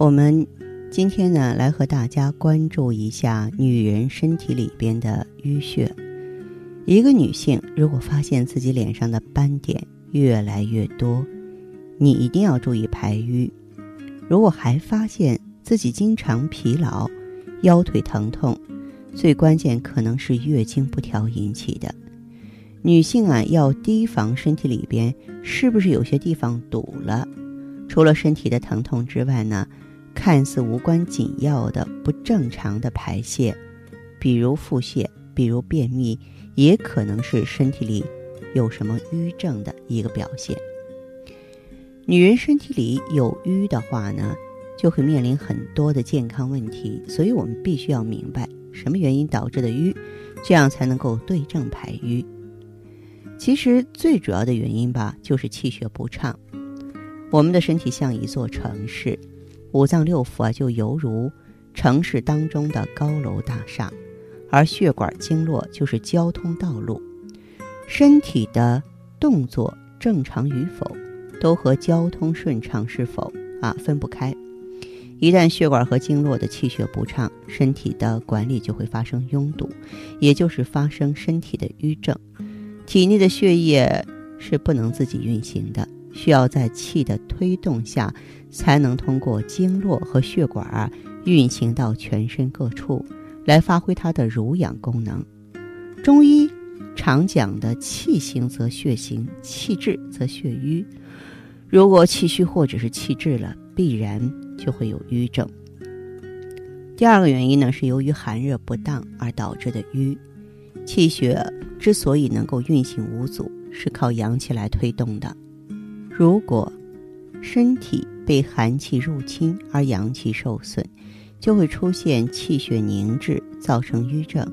我们。今天呢，来和大家关注一下女人身体里边的淤血。一个女性如果发现自己脸上的斑点越来越多，你一定要注意排瘀。如果还发现自己经常疲劳、腰腿疼痛，最关键可能是月经不调引起的。女性啊，要提防身体里边是不是有些地方堵了。除了身体的疼痛之外呢？看似无关紧要的不正常的排泄，比如腹泻，比如便秘，也可能是身体里有什么瘀症的一个表现。女人身体里有瘀的话呢，就会面临很多的健康问题，所以我们必须要明白什么原因导致的瘀，这样才能够对症排瘀。其实最主要的原因吧，就是气血不畅。我们的身体像一座城市。五脏六腑啊，就犹如城市当中的高楼大厦，而血管经络就是交通道路。身体的动作正常与否，都和交通顺畅是否啊分不开。一旦血管和经络的气血不畅，身体的管理就会发生拥堵，也就是发生身体的瘀症。体内的血液是不能自己运行的。需要在气的推动下，才能通过经络和血管儿运行到全身各处，来发挥它的濡养功能。中医常讲的气行则血行，气滞则血瘀。如果气虚或者是气滞了，必然就会有瘀症。第二个原因呢，是由于寒热不当而导致的瘀。气血之所以能够运行无阻，是靠阳气来推动的。如果身体被寒气入侵而阳气受损，就会出现气血凝滞，造成瘀症。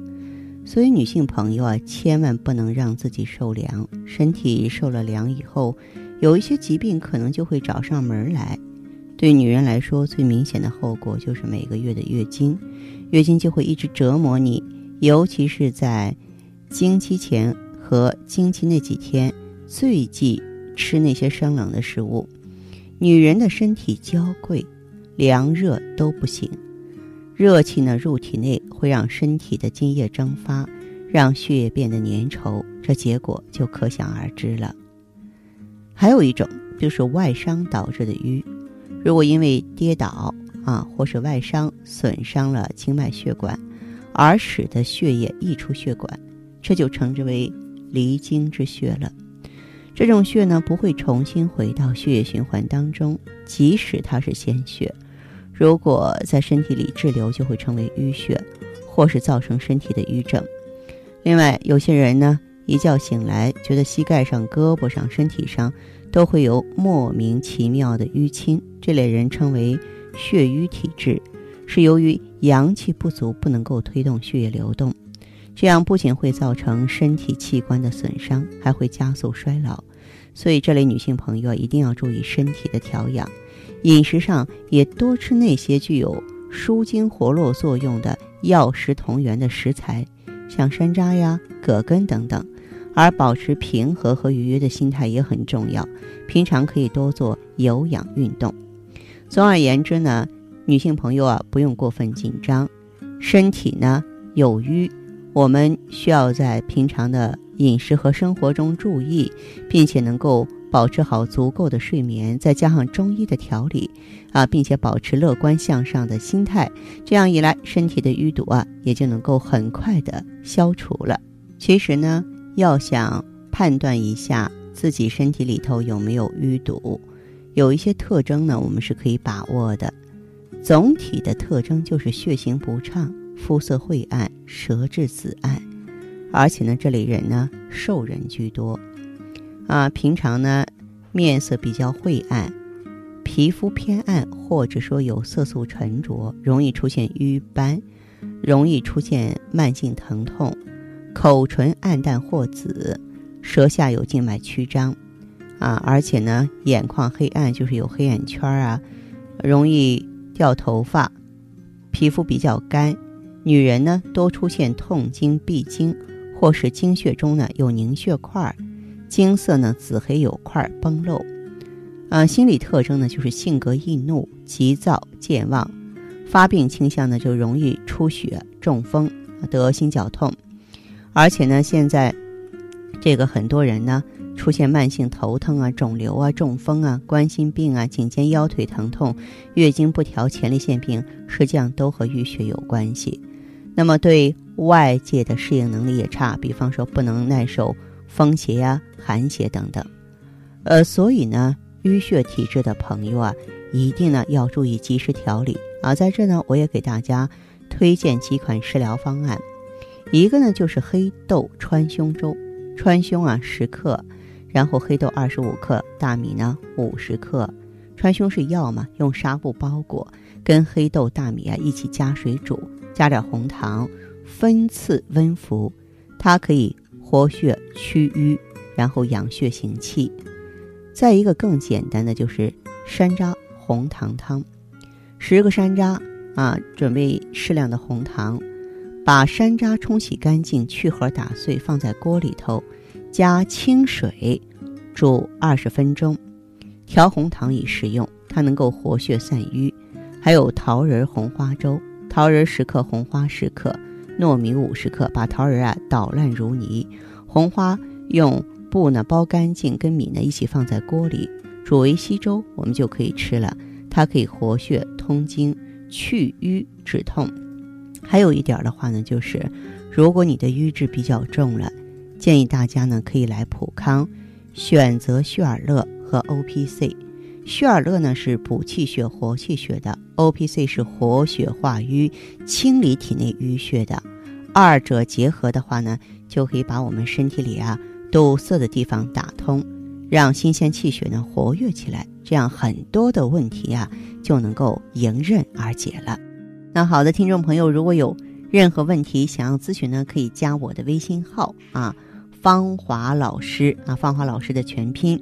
所以女性朋友啊，千万不能让自己受凉。身体受了凉以后，有一些疾病可能就会找上门来。对女人来说，最明显的后果就是每个月的月经，月经就会一直折磨你，尤其是在经期前和经期那几天，最忌。吃那些生冷的食物，女人的身体娇贵，凉热都不行。热气呢入体内会让身体的津液蒸发，让血液变得粘稠，这结果就可想而知了。还有一种就是外伤导致的瘀，如果因为跌倒啊或是外伤损伤了经脉血管，而使得血液溢出血管，这就称之为离经之血了。这种血呢不会重新回到血液循环当中，即使它是鲜血，如果在身体里滞留，就会成为淤血，或是造成身体的瘀症。另外，有些人呢一觉醒来，觉得膝盖上、胳膊上、身体上都会有莫名其妙的淤青，这类人称为血瘀体质，是由于阳气不足，不能够推动血液流动。这样不仅会造成身体器官的损伤，还会加速衰老。所以，这类女性朋友一定要注意身体的调养，饮食上也多吃那些具有舒筋活络作用的药食同源的食材，像山楂呀、葛根等等。而保持平和和愉悦的心态也很重要。平常可以多做有氧运动。总而言之呢，女性朋友啊，不用过分紧张，身体呢有瘀。我们需要在平常的饮食和生活中注意，并且能够保持好足够的睡眠，再加上中医的调理，啊，并且保持乐观向上的心态，这样一来，身体的淤堵啊，也就能够很快的消除了。其实呢，要想判断一下自己身体里头有没有淤堵，有一些特征呢，我们是可以把握的。总体的特征就是血行不畅。肤色晦暗，舌质紫暗，而且呢，这类人呢，瘦人居多，啊，平常呢，面色比较晦暗，皮肤偏暗或者说有色素沉着，容易出现瘀斑，容易出现慢性疼痛，口唇暗淡或紫，舌下有静脉曲张，啊，而且呢，眼眶黑暗，就是有黑眼圈啊，容易掉头发，皮肤比较干，女人呢多出现痛经、闭经，或是经血中呢有凝血块，经色呢紫黑有块崩漏。啊，心理特征呢，就是性格易怒、急躁、健忘；发病倾向呢，就容易出血、中风、得心绞痛。而且呢，现在这个很多人呢，出现慢性头疼啊、肿瘤啊、中风啊、冠心病啊、颈肩腰腿疼痛、月经不调、前列腺病，实际上都和淤血有关系。那么对外界的适应能力也差，比方说不能耐受风邪呀、寒邪等等。呃，所以呢。淤血体质的朋友啊，一定呢要注意及时调理啊。在这呢，我也给大家推荐几款食疗方案。一个呢就是黑豆川芎粥，川芎啊十克，然后黑豆二十五克，大米呢五十克。川芎是药嘛，用纱布包裹，跟黑豆、大米啊一起加水煮，加点红糖，分次温服。它可以活血祛瘀，然后养血行气。再一个更简单的就是山楂红糖汤，十个山楂啊，准备适量的红糖，把山楂冲洗干净，去核打碎，放在锅里头，加清水煮二十分钟，调红糖以食用，它能够活血散瘀。还有桃仁红花粥，桃仁十克，红花十克，糯米五十克，把桃仁啊捣烂如泥，红花用。布呢包干净，跟米呢一起放在锅里煮为稀粥，我们就可以吃了。它可以活血通经、去瘀止痛。还有一点的话呢，就是如果你的瘀滞比较重了，建议大家呢可以来普康，选择旭尔乐和 O P C。血尔乐呢是补气血、活气血的，O P C 是活血化瘀、清理体内淤血的。二者结合的话呢，就可以把我们身体里啊。堵塞的地方打通，让新鲜气血呢活跃起来，这样很多的问题啊就能够迎刃而解了。那好的，听众朋友，如果有任何问题想要咨询呢，可以加我的微信号啊，芳华老师啊，芳华老师的全拼，